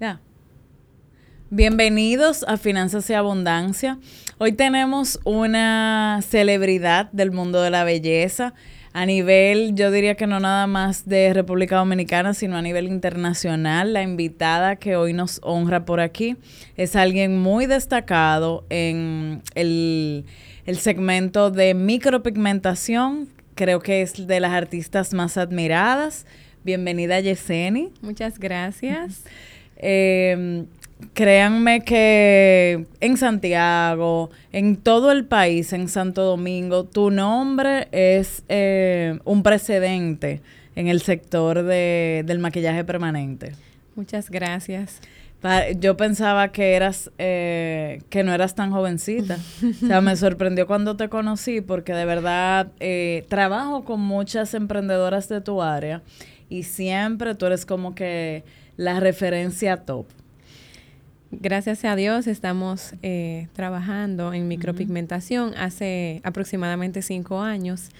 Ya. Bienvenidos a Finanzas y Abundancia. Hoy tenemos una celebridad del mundo de la belleza a nivel, yo diría que no nada más de República Dominicana, sino a nivel internacional. La invitada que hoy nos honra por aquí es alguien muy destacado en el, el segmento de micropigmentación. Creo que es de las artistas más admiradas. Bienvenida, Yeseni. Muchas gracias. Eh, créanme que en Santiago, en todo el país, en Santo Domingo, tu nombre es eh, un precedente en el sector de, del maquillaje permanente. Muchas gracias. Yo pensaba que eras, eh, que no eras tan jovencita. o sea, me sorprendió cuando te conocí porque de verdad eh, trabajo con muchas emprendedoras de tu área y siempre tú eres como que la referencia top. Gracias a Dios estamos eh, trabajando en micropigmentación hace aproximadamente cinco años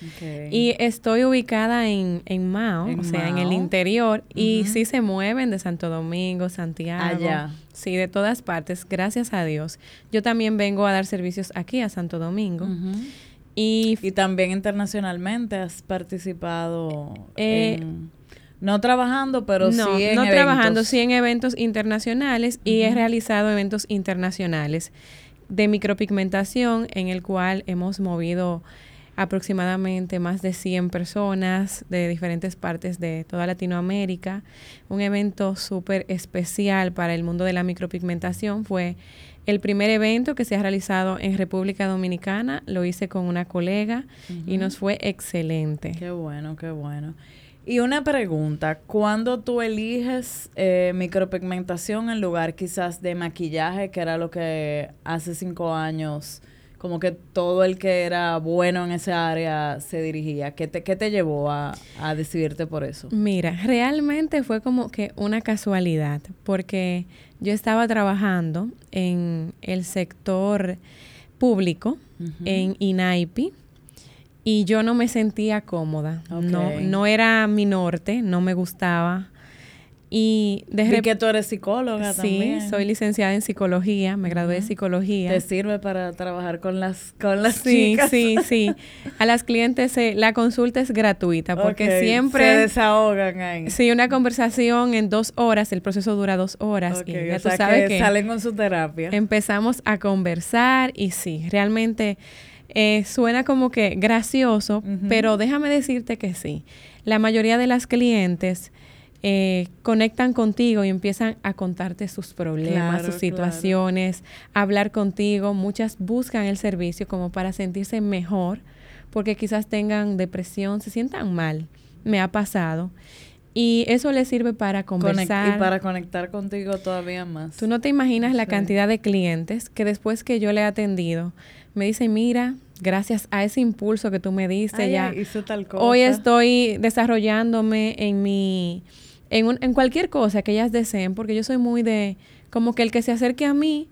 y estoy ubicada en, en Mao, o sea, en el interior y sí se mueven de Santo Domingo, Santiago. Allá. Sí, de todas partes, gracias a Dios. Yo también vengo a dar servicios aquí a Santo Domingo. y, y, también internacionalmente has participado eh, en no trabajando, pero sí en no trabajando, sí en eventos internacionales y he realizado eventos internacionales de micropigmentación en el cual hemos movido aproximadamente más de 100 personas de diferentes partes de toda Latinoamérica. Un evento súper especial para el mundo de la micropigmentación fue el primer evento que se ha realizado en República Dominicana. Lo hice con una colega y nos fue excelente. Qué bueno, qué bueno. Y una pregunta, ¿cuándo tú eliges eh, micropigmentación en lugar quizás de maquillaje, que era lo que hace cinco años, como que todo el que era bueno en esa área se dirigía? ¿Qué te, qué te llevó a, a decidirte por eso? Mira, realmente fue como que una casualidad, porque yo estaba trabajando en el sector público, en INAIPI, y yo no me sentía cómoda. No, no era mi norte, no me gustaba. Y de que tú eres psicóloga sí, también. Sí, soy licenciada en psicología, me gradué de psicología. ¿Te sirve para trabajar con las con las sí, chicas? Sí, sí, A las clientes la consulta es gratuita porque siempre se desahogan ahí. Sí, una conversación en dos horas, el proceso dura dos horas y ya tú sabes que salen con su terapia. Empezamos a conversar y sí, realmente eh, suena como que gracioso, pero déjame decirte que sí. La mayoría de las clientes eh, conectan contigo y empiezan a contarte sus problemas, sus situaciones, hablar contigo. Muchas buscan el servicio como para sentirse mejor, porque quizás tengan depresión, se sientan mal. Me ha pasado. Y eso les sirve para conversar. y para conectar contigo todavía más. Tú no te imaginas la cantidad de clientes que después que yo le he atendido, me dicen, mira, gracias a ese impulso que tú me diste ya, hoy estoy desarrollándome en mi, en, en cualquier cosa que ellas deseen, porque yo soy muy de, como que el que se acerque a mí,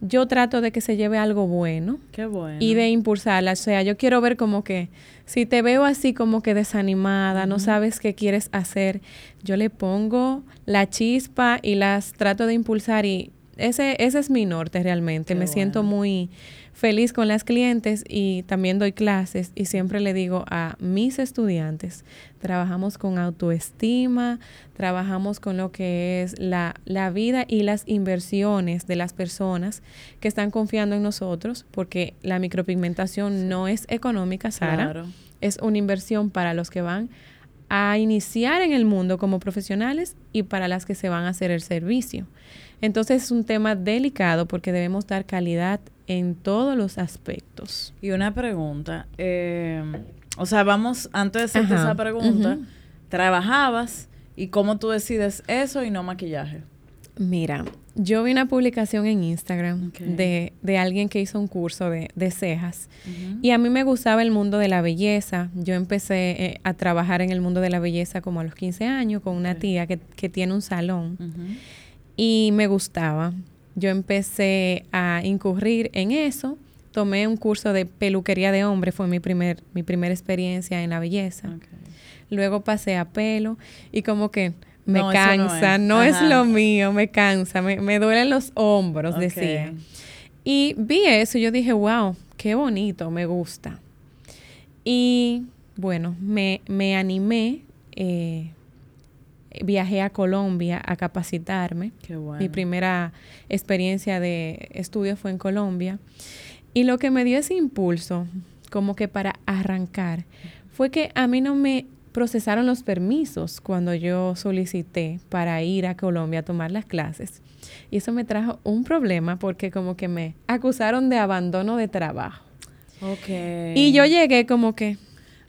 yo trato de que se lleve algo bueno. Qué bueno. Y de impulsarla. O sea, yo quiero ver como que si te veo así como que desanimada, no sabes qué quieres hacer, yo le pongo la chispa y las trato de impulsar y ese, ese es mi norte realmente. Me siento muy feliz con las clientes y también doy clases y siempre le digo a mis estudiantes, trabajamos con autoestima, trabajamos con lo que es la, la vida y las inversiones de las personas que están confiando en nosotros, porque la micropigmentación no es económica, Sara, es una inversión para los que van a iniciar en el mundo como profesionales y para las que se van a hacer el servicio. Entonces es un tema delicado porque debemos dar calidad en todos los aspectos. Y una pregunta, eh, o sea, vamos, antes de hacerte esa pregunta, ¿trabajabas y cómo tú decides eso y no maquillaje? Mira, yo vi una publicación en Instagram de, de, alguien que hizo un curso de, de cejas y a mí me gustaba el mundo de la belleza. Yo empecé eh, a trabajar en el mundo de la belleza como a los 15 años con una tía que, que tiene un salón y me gustaba. Yo empecé a incurrir en eso. Tomé un curso de peluquería de hombre, fue mi, primer, mi primera experiencia en la belleza. Luego pasé a pelo y como que me cansa, no es. lo mío, me cansa, me, me duelen los hombros, decía. Y vi eso y yo dije, wow, qué bonito, me gusta. Y bueno, me, me animé, eh, viajé a Colombia a capacitarme. Qué bueno. Mi primera experiencia de estudio fue en Colombia. Y lo que me dio ese impulso, como que para arrancar, fue que a mí no me procesaron los permisos cuando yo solicité para ir a Colombia a tomar las clases. Y eso me trajo un problema porque como que me acusaron de abandono de trabajo. Ok. Y yo llegué como que...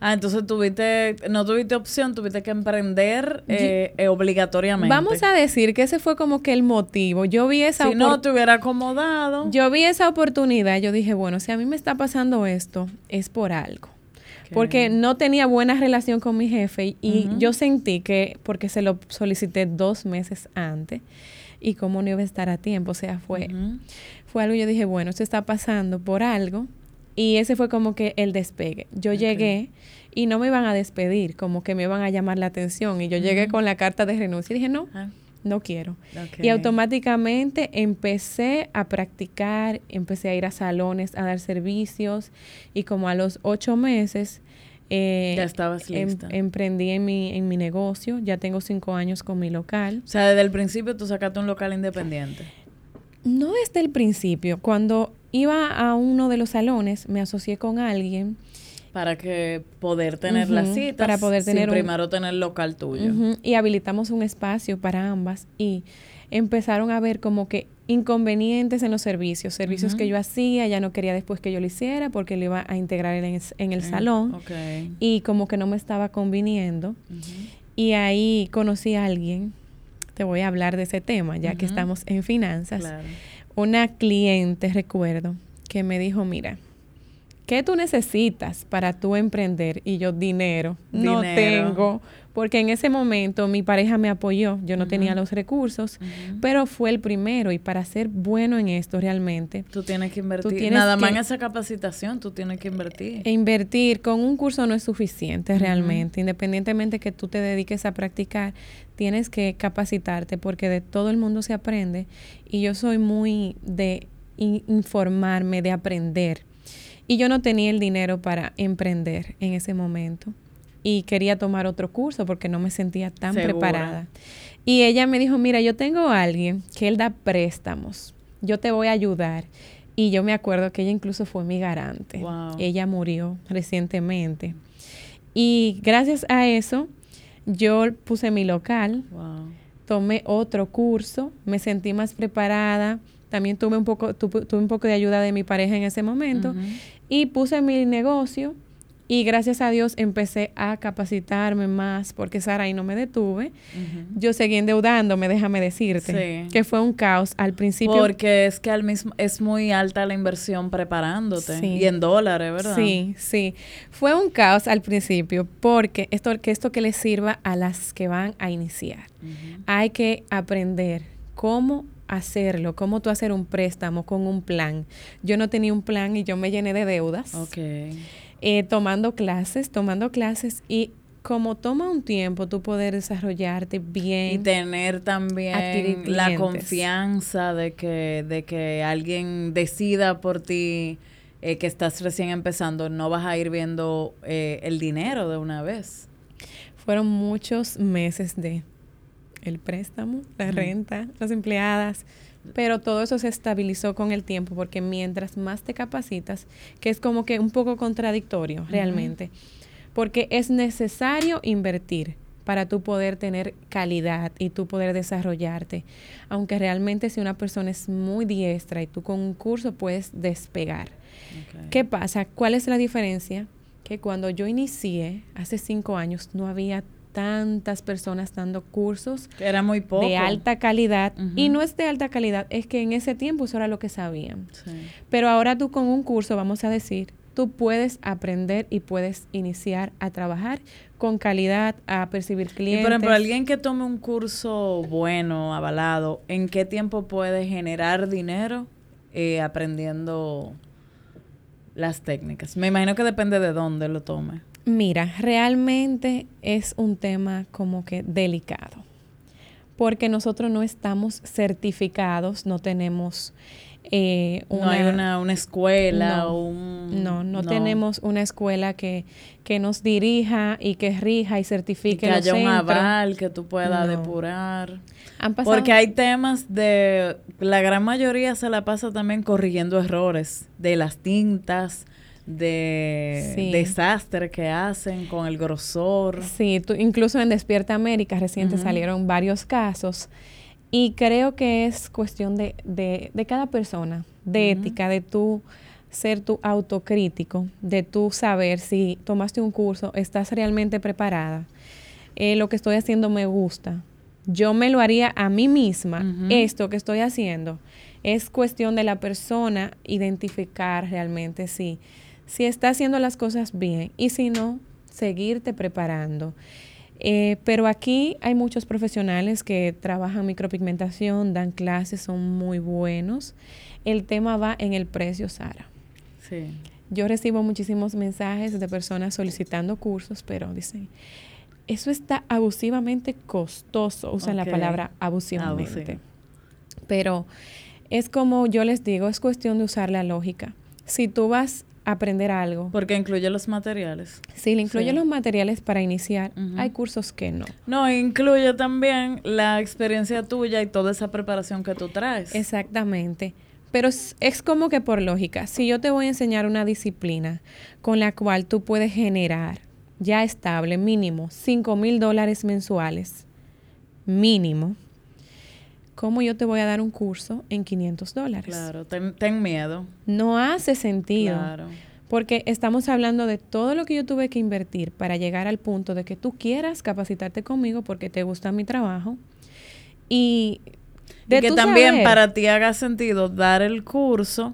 Ah, entonces tuviste, no tuviste opción, tuviste que emprender eh, eh, obligatoriamente. Vamos a decir que ese fue como que el motivo. Yo vi esa Si no te hubiera acomodado. Yo vi esa oportunidad, yo dije, bueno, si a mí me está pasando esto, es por algo. Porque no tenía buena relación con mi jefe y yo sentí que, porque se lo solicité dos meses antes, y cómo no iba a estar a tiempo, o sea, fue, fue algo, yo dije, bueno, esto está pasando por algo, y ese fue como que el despegue. Yo llegué y no me iban a despedir, como que me iban a llamar la atención, y yo llegué con la carta de renuncia y dije, no. Ah. No quiero. Y automáticamente empecé a practicar, empecé a ir a salones a dar servicios y como a los ocho meses eh, ya estabas em, lista. emprendí en mi, en mi negocio, ya tengo cinco años con mi local. O sea, desde el principio tú sacaste un local independiente. No desde el principio. Cuando iba a uno de los salones, me asocié con alguien. Para que poder tener las citas. Para poder tener primero tener local tuyo. Y habilitamos un espacio para ambas. Y empezaron a ver como que inconvenientes en los servicios, servicios que yo hacía, ya no quería después que yo lo hiciera porque lo iba a integrar en, el salón y como que no me estaba conviniendo. Y ahí conocí a alguien, te voy a hablar de ese tema, ya que estamos en finanzas. Una cliente, recuerdo, que me dijo, mira, ¿qué tú necesitas para tú emprender? Y yo, dinero. No tengo porque en ese momento mi pareja me apoyó, yo no tenía los recursos, pero fue el primero y para ser bueno en esto realmente. Tú tienes que invertir. Nada más en esa capacitación, tú tienes que invertir. E invertir con un curso no es suficiente realmente, independientemente que tú te dediques a practicar, tienes que capacitarte porque de todo el mundo se aprende y yo soy muy de informarme, de aprender. Y yo no tenía el dinero para emprender en ese momento y quería tomar otro curso porque no me sentía tan preparada. Y ella me dijo, mira, yo tengo a alguien que él da préstamos, yo te voy a ayudar. Y yo me acuerdo que ella incluso fue mi garante. Ella murió recientemente. Y gracias a eso, yo puse mi local, tomé otro curso, me sentí más preparada. También tuve un poco, tuve, un poco de ayuda de mi pareja en ese momento. Y puse mi negocio y gracias a Dios empecé a capacitarme más porque Sara y no me detuve. Yo seguí endeudándome, déjame decirte, que fue un caos al principio. Porque es que al mismo es muy alta la inversión preparándote y en dólares, ¿verdad? Sí, sí. Fue un caos al principio porque esto que esto que le sirva a las que van a iniciar. Hay que aprender cómo hacerlo, cómo tú hacer un préstamo con un plan. Yo no tenía un plan y yo me llené de deudas. Okay. Eh, tomando clases, tomando clases y como toma un tiempo tú poder desarrollarte bien y tener también la confianza de que de que alguien decida por ti eh, que estás recién empezando no vas a ir viendo eh, el dinero de una vez. Fueron muchos meses de el préstamo la renta las empleadas pero todo eso se estabilizó con el tiempo porque mientras más te capacitas, que es como que un poco contradictorio realmente, porque es necesario invertir para tú poder tener calidad y tú poder desarrollarte. Aunque realmente si una persona es muy diestra y tú con un curso puedes despegar. ¿Qué pasa? ¿Cuál es la diferencia? Que cuando yo inicié, hace cinco años, no había tantas personas dando cursos. era muy poco. De alta calidad. Y no es de alta calidad, es que en ese tiempo eso era lo que sabían. Pero ahora tú con un curso, vamos a decir, tú puedes aprender y puedes iniciar a trabajar con calidad, a percibir clientes. Y por ejemplo, alguien que tome un curso bueno, avalado, ¿en qué tiempo puede generar dinero eh, aprendiendo las técnicas? Me imagino que depende de dónde lo tome. Mira, realmente es un tema como que delicado. porque nosotros no estamos certificados, no tenemos eh, una, no hay una, una escuela no, o un... No, no, tenemos una escuela que, que, nos dirija y que rija y certifique. Y que haya un aval que tú puedas depurar. Porque hay temas de... La gran mayoría se la pasa también corrigiendo errores de las tintas, de desastre que hacen con el grosor. Sí, tú, incluso en Despierta América reciente salieron varios casos y creo que es cuestión de, de, de cada persona, de ética, de tú ser tu autocrítico, de tú saber si tomaste un curso, estás realmente preparada, eh, lo que estoy haciendo me gusta, yo me lo haría a mí misma, esto que estoy haciendo. Es cuestión de la persona identificar realmente si, si está haciendo las cosas bien y si no, seguirte preparando. Eh, pero aquí hay muchos profesionales que trabajan micropigmentación, dan clases, son muy buenos. El tema va en el precio, Sara. Sí. Yo recibo muchísimos mensajes de personas solicitando cursos, pero dicen, eso está abusivamente costoso. Usan la palabra abusivamente. Pero es como yo les digo, es cuestión de usar la lógica. Si tú vas aprender algo. Porque incluye los materiales. Sí, le incluye los materiales para iniciar. Hay cursos que no. No, incluye también la experiencia tuya y toda esa preparación que tú traes. Exactamente. Pero es, es, como que por lógica, si yo te voy a enseñar una disciplina con la cual tú puedes generar ya estable, mínimo, 5 mil dólares mensuales, mínimo, ¿cómo yo te voy a dar un curso en 500 dólares? Claro, ten, miedo. No hace sentido. Claro. Porque estamos hablando de todo lo que yo tuve que invertir para llegar al punto de que tú quieras capacitarte conmigo porque te gusta mi trabajo. Y, de que también para ti haga sentido dar el curso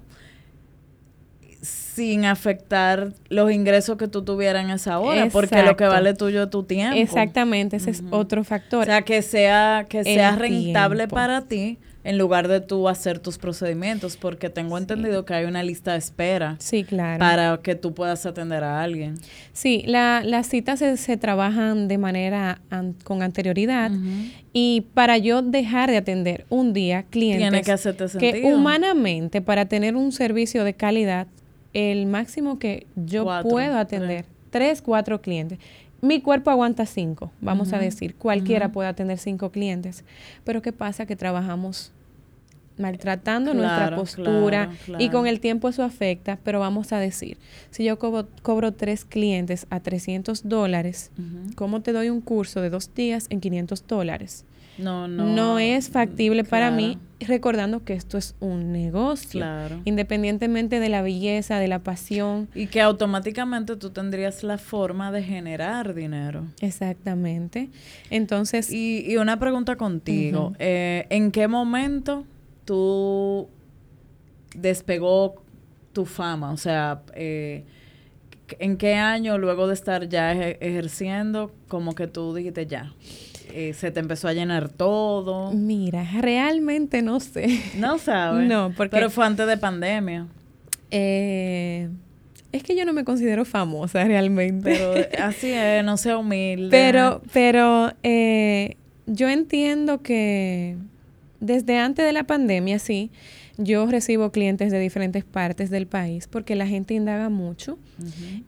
sin afectar los ingresos que tú tuvieras en esa hora, porque lo que vale tuyo es tu tiempo. Exactamente, ese es otro factor. O sea, que sea que sea rentable para ti en lugar de tú hacer tus procedimientos, porque tengo entendido que hay una lista de espera. Sí, claro. Para que tú puedas atender a alguien. Sí, la, las citas se, trabajan de manera con anterioridad y para yo dejar de atender un día clientes Tiene que hacerte sentido. que humanamente para tener un servicio de calidad el máximo que yo puedo atender, tres. cuatro clientes. Mi cuerpo aguanta cinco, vamos a decir. Cualquiera puede atender cinco clientes. Pero ¿qué pasa? Que trabajamos maltratando nuestra postura y con el tiempo eso afecta, pero vamos a decir, si yo cobro, tres clientes a 300 dólares, ¿cómo te doy un curso de dos días en 500 dólares? No, no. No es factible para mí, recordando que esto es un negocio. Claro. Independientemente de la belleza, de la pasión. Y que automáticamente tú tendrías la forma de generar dinero. Exactamente. Entonces. Y, una pregunta contigo. Eh, ¿En qué momento tú despegó tu fama? O sea, eh, ¿en qué año luego de estar ya ejerciendo, como que tú dijiste ya? Eh, se te empezó a llenar todo? Mira, realmente no sé. No sabes. no, porque... Pero fue antes de pandemia. Eh, es que yo no me considero famosa realmente. Pero así es, no sea humilde. Pero, pero eh, yo entiendo que desde antes de la pandemia, sí, yo recibo clientes de diferentes partes del país porque la gente indaga mucho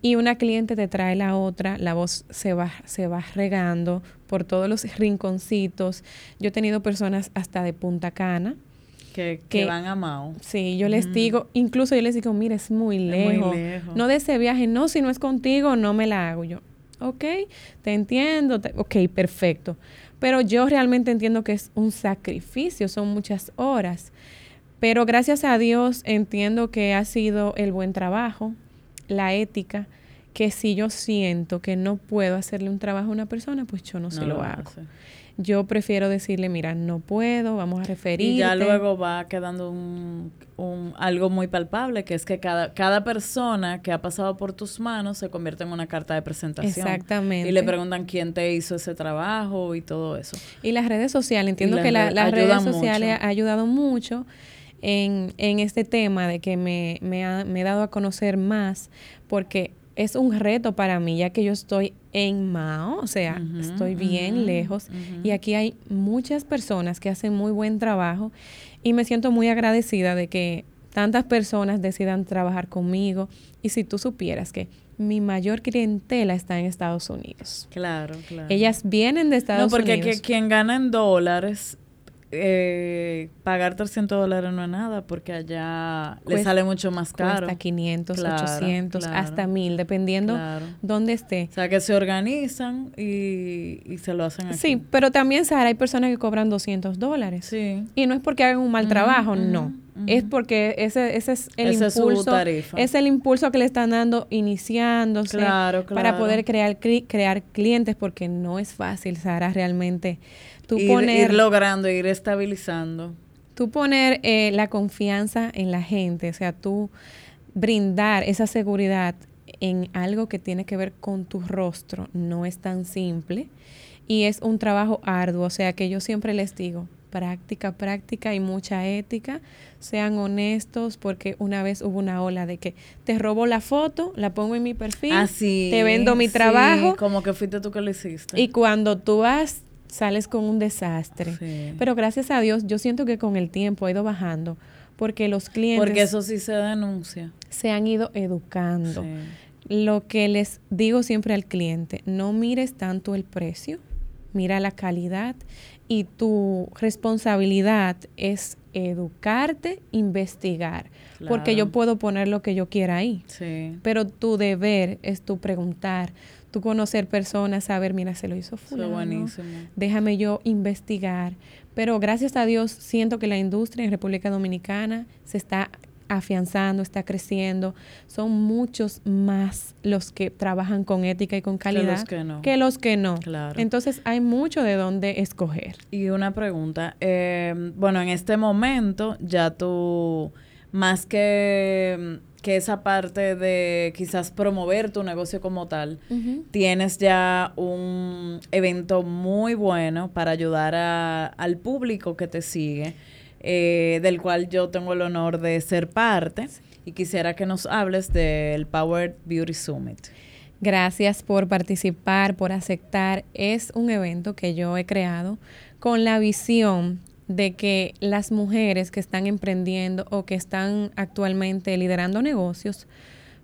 y una cliente te trae la otra, la voz se va, se va regando por todos los rinconcitos. Yo he tenido personas hasta de Punta Cana. Que, que, van a Mao. Sí, yo les digo, incluso yo les digo, mire, es muy lejos. muy lejos. No de ese viaje, no, si no es contigo, no me la hago yo. Ok, te entiendo, ok, perfecto. Pero yo realmente entiendo que es un sacrificio, son muchas horas. Pero gracias a Dios entiendo que ha sido el buen trabajo, la ética, que si yo siento que no puedo hacerle un trabajo a una persona, pues yo no, se lo, hago. Yo prefiero decirle, mira, no puedo, vamos a referir. Y ya luego va quedando un, algo muy palpable, que es que cada, cada persona que ha pasado por tus manos se convierte en una carta de presentación. Exactamente. Y le preguntan quién te hizo ese trabajo y todo eso. Y las redes sociales, entiendo que las redes sociales ha ayudado mucho en, en este tema de que me, me, ha, me he dado a conocer más, porque es un reto para mí, ya que yo estoy en Mao, o sea, estoy bien lejos. Y aquí hay muchas personas que hacen muy buen trabajo y me siento muy agradecida de que tantas personas decidan trabajar conmigo. Y si tú supieras que mi mayor clientela está en Estados Unidos. Claro, claro. Ellas vienen de Estados Unidos. No, porque quien gana en dólares eh, pagar 300 dólares no es nada porque allá le sale mucho más caro. Hasta 500, 800, hasta 1000, dependiendo dónde esté. O sea, que se organizan y, se lo hacen aquí. Sí, pero también, Sara, hay personas que cobran 200 dólares. Sí. Y no es porque hagan un mal trabajo, no. Es porque ese, ese es el impulso. Es, el impulso que le están dando iniciándose para poder crear, crear clientes porque no es fácil, Sara, realmente ir, logrando, ir estabilizando. Tú poner eh, la confianza en la gente, o sea, tú brindar esa seguridad en algo que tiene que ver con tu rostro no es tan simple y es un trabajo arduo, o sea que yo siempre les digo, práctica, práctica y mucha ética, sean honestos porque una vez hubo una ola de que te robo la foto, la pongo en mi perfil, ah, te vendo mi trabajo. Como que fuiste tú que lo hiciste. Y cuando tú vas sales con un desastre. Pero gracias a Dios, yo siento que con el tiempo ha ido bajando porque los clientes... Porque eso sí se denuncia. Se han ido educando. Lo que les digo siempre al cliente, no mires tanto el precio, mira la calidad y tu responsabilidad es educarte, investigar, porque yo puedo poner lo que yo quiera ahí, pero tu deber es tu preguntar, tú conocer personas, saber, mira, se lo hizo fulano. buenísimo. Déjame yo investigar. Pero gracias a Dios siento que la industria en República Dominicana se está afianzando, está creciendo. Son muchos más los que trabajan con ética y con calidad que los que no. Que los que no. Claro. Entonces hay mucho de dónde escoger. Y una pregunta. Eh, bueno, en este momento ya tú, más que que esa parte de quizás promover tu negocio como tal, tienes ya un evento muy bueno para ayudar al público que te sigue, eh, del cual yo tengo el honor de ser parte y quisiera que nos hables del Power Beauty Summit. Gracias por participar, por aceptar. Es un evento que yo he creado con la visión de que las mujeres que están emprendiendo o que están actualmente liderando negocios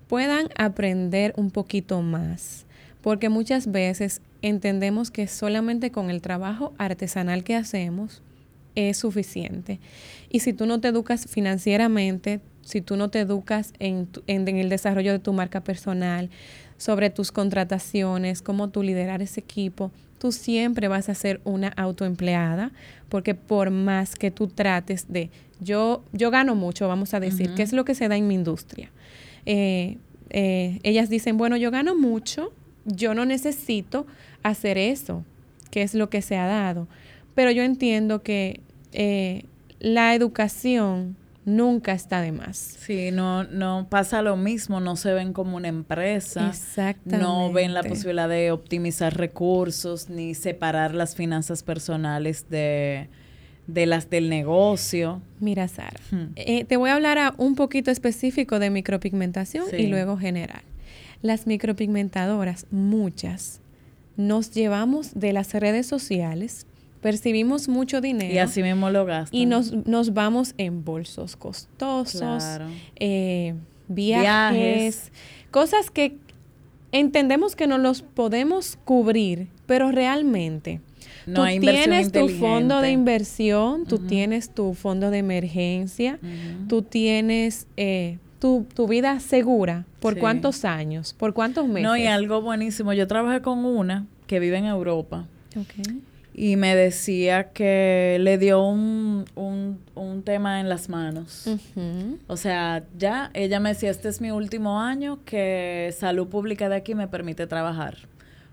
puedan aprender un poquito más. Porque muchas veces entendemos que solamente con el trabajo artesanal que hacemos es suficiente. Y si tú no te educas financieramente, si tú no te educas en, en, el desarrollo de tu marca personal, sobre tus contrataciones, cómo tú liderar ese equipo, tú siempre vas a ser una autoempleada, porque por más que tú trates de, yo, yo gano mucho, vamos a decir, ¿qué es lo que se da en mi industria? Eh, eh, ellas dicen, bueno, yo gano mucho, yo no necesito hacer eso, que es lo que se ha dado. Pero yo entiendo que eh, la educación nunca está de más. Sí, no, no pasa lo mismo, no se ven como una empresa, Exactamente. no ven la posibilidad de optimizar recursos ni separar las finanzas personales de, las del negocio. Mira, Sara, eh, te voy a hablar un poquito específico de micropigmentación y luego general. Las micropigmentadoras, muchas, nos llevamos de las redes sociales percibimos mucho dinero. Y así mismo lo gastan. Y nos, nos vamos en bolsos costosos, eh, viajes, cosas que entendemos que no los podemos cubrir, pero realmente tú tienes tu fondo de inversión, tú tienes tu fondo de emergencia, tú tienes eh, tu, tu, vida segura. ¿Por cuántos años? ¿Por cuántos meses? No, y algo buenísimo. Yo trabajé con una que vive en Europa. Okay y me decía que le dio un, un, tema en las manos. O sea, ya ella me decía, este es mi último año que salud pública de aquí me permite trabajar,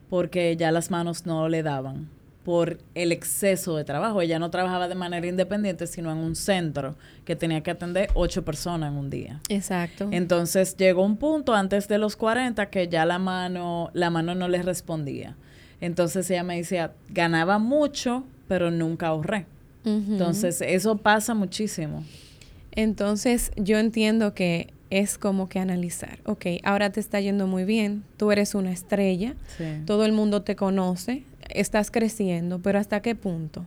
porque ya las manos no le daban por el exceso de trabajo. Ella no trabajaba de manera independiente, sino en un centro que tenía que atender ocho personas en un día. Exacto. Entonces llegó un punto antes de los 40 que ya la mano, la mano no le respondía. Entonces ella me decía, ganaba mucho, pero nunca ahorré. Entonces eso pasa muchísimo. Entonces yo entiendo que es como que analizar, ok, ahora te está yendo muy bien, tú eres una estrella, todo el mundo te conoce, estás creciendo, pero ¿hasta qué punto?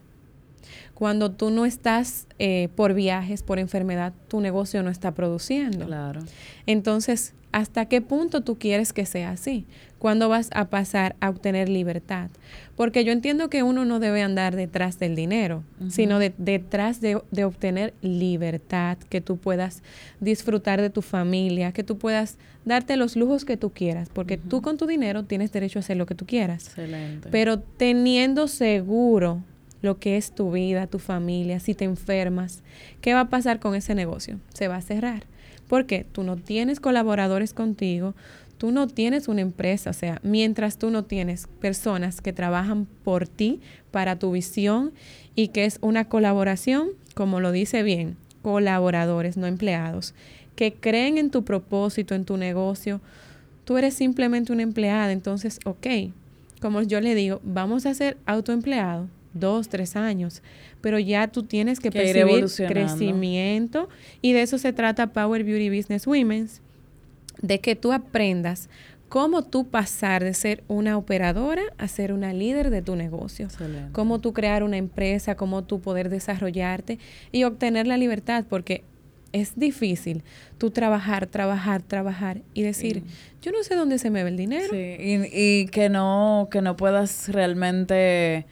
Cuando tú no estás eh, por viajes, por enfermedad, tu negocio no está produciendo. Claro. Entonces, ¿hasta qué punto tú quieres que sea así? ¿Cuándo vas a pasar a obtener libertad? Porque yo entiendo que uno no debe andar detrás del dinero, sino detrás de, obtener libertad, que tú puedas disfrutar de tu familia, que tú puedas darte los lujos que tú quieras, porque tú con tu dinero tienes derecho a hacer lo que tú quieras. Excelente. Pero teniendo seguro lo que es tu vida, tu familia, si te enfermas, ¿qué va a pasar con ese negocio? Se va a cerrar. Porque tú no tienes colaboradores contigo, tú no tienes una empresa, o sea, mientras tú no tienes personas que trabajan por ti, para tu visión y que es una colaboración, como lo dice bien, colaboradores, no empleados, que creen en tu propósito, en tu negocio, tú eres simplemente una empleada, entonces, ok, como yo le digo, vamos a ser autoempleados dos, tres años, pero ya tú tienes que, percibir crecimiento y de eso se trata Power Beauty Business Women's, de que tú aprendas cómo tú pasar de ser una operadora a ser una líder de tu negocio, cómo tú crear una empresa, cómo tú poder desarrollarte y obtener la libertad, porque es difícil tú trabajar, trabajar, trabajar y decir, yo no sé dónde se me ve el dinero. Sí, y, y que no, que no puedas realmente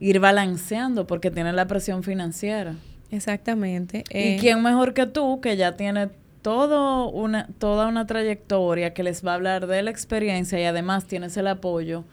ir balanceando porque tiene la presión financiera. Exactamente. ¿Y eh, quién mejor que tú, que ya tiene todo una, toda una trayectoria que les va a hablar de la experiencia y además tienes el apoyo?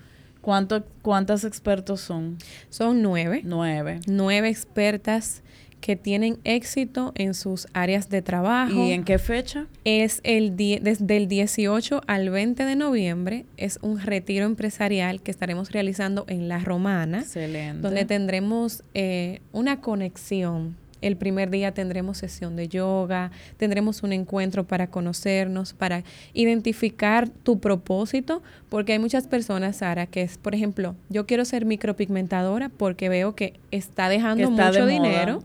¿Cuánto, ¿Cuántas expertos son? Son nueve. Nueve. Nueve expertas que tienen éxito en sus áreas de trabajo. ¿Y en qué fecha? Es el desde el 18 al 20 de noviembre. Es un retiro empresarial que estaremos realizando en La Romana. Excelente. Donde tendremos eh, una conexión el primer día tendremos sesión de yoga, tendremos un encuentro para conocernos, para identificar tu propósito, porque hay muchas personas, Sara, que es, por ejemplo, yo quiero ser micropigmentadora porque veo que está dejando mucho dinero,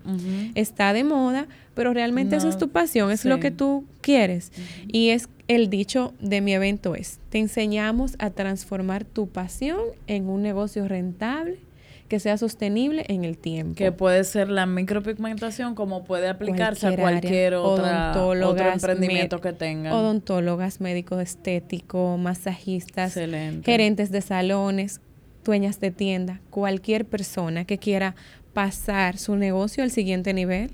está de moda, pero realmente eso es tu pasión, es lo que tú quieres. Y es el dicho de mi evento es, te enseñamos a transformar tu pasión en un negocio rentable que sea sostenible en el tiempo. Que puede ser la micropigmentación como puede aplicarse a cualquier otra, otro emprendimiento que tenga. Odontólogas, médicos estéticos, masajistas, gerentes de salones, dueñas de tienda, cualquier persona que quiera pasar su negocio al siguiente nivel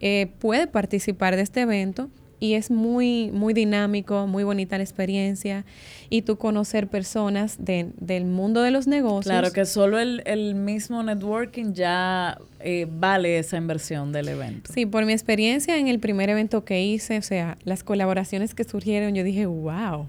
eh, puede participar de este evento y es muy, muy dinámico, muy bonita la experiencia y tú conocer personas de, del mundo de los negocios. Claro que solo el, el mismo networking ya eh, vale esa inversión del evento. Sí, por mi experiencia en el primer evento que hice, o sea, las colaboraciones que surgieron, yo dije, wow.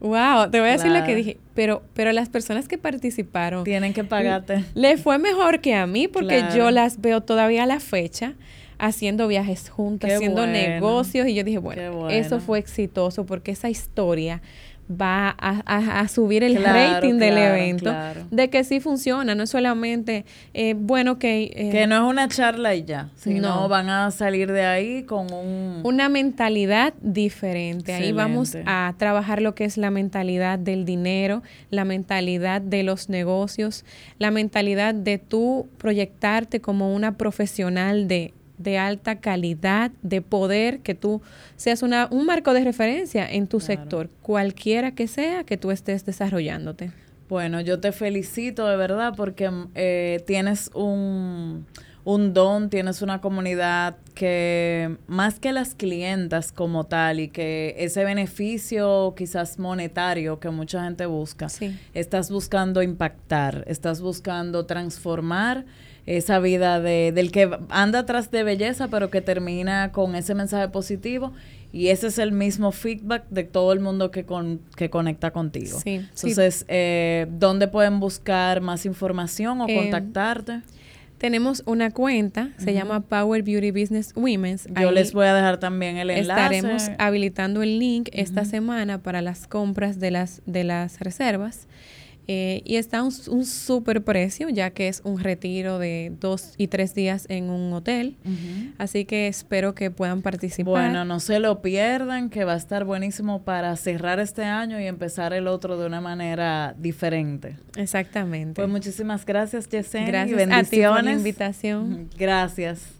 Wow, te voy a decir lo que dije, pero, pero las personas que participaron tienen que pagarte. Le fue mejor que a mí porque yo las veo todavía a la fecha haciendo viajes juntas, haciendo negocios y yo dije, bueno, eso fue exitoso porque esa historia va a, subir el rating del evento de que sí funciona, no es solamente, eh, bueno, que... Eh, que no es una charla y ya, sino van a salir de ahí con un... Una mentalidad diferente. Ahí vamos a trabajar lo que es la mentalidad del dinero, la mentalidad de los negocios, la mentalidad de tú proyectarte como una profesional de de alta calidad, de poder, que tú seas una, un marco de referencia en tu sector, cualquiera que sea que tú estés desarrollándote. Bueno, yo te felicito de verdad porque eh, tienes un, un don, tienes una comunidad que más que las clientas como tal y que ese beneficio quizás monetario que mucha gente busca, estás buscando impactar, estás buscando transformar esa vida de, del que anda atrás de belleza, pero que termina con ese mensaje positivo. Y ese es el mismo feedback de todo el mundo que, con, que conecta contigo. Sí, Entonces, Eh, ¿dónde pueden buscar más información o eh, contactarte? Tenemos una cuenta, se llama Power Beauty Business Women's. Yo les voy a dejar también el enlace. Estaremos habilitando el link esta semana para las compras de las, de las reservas. Eh, y está un, un súper precio, ya que es un retiro de dos y tres días en un hotel. Así que espero que puedan participar. Bueno, no se lo pierdan, que va a estar buenísimo para cerrar este año y empezar el otro de una manera diferente. Exactamente. Pues muchísimas gracias, Yesenia. Gracias bendiciones. a ti por la invitación. Gracias.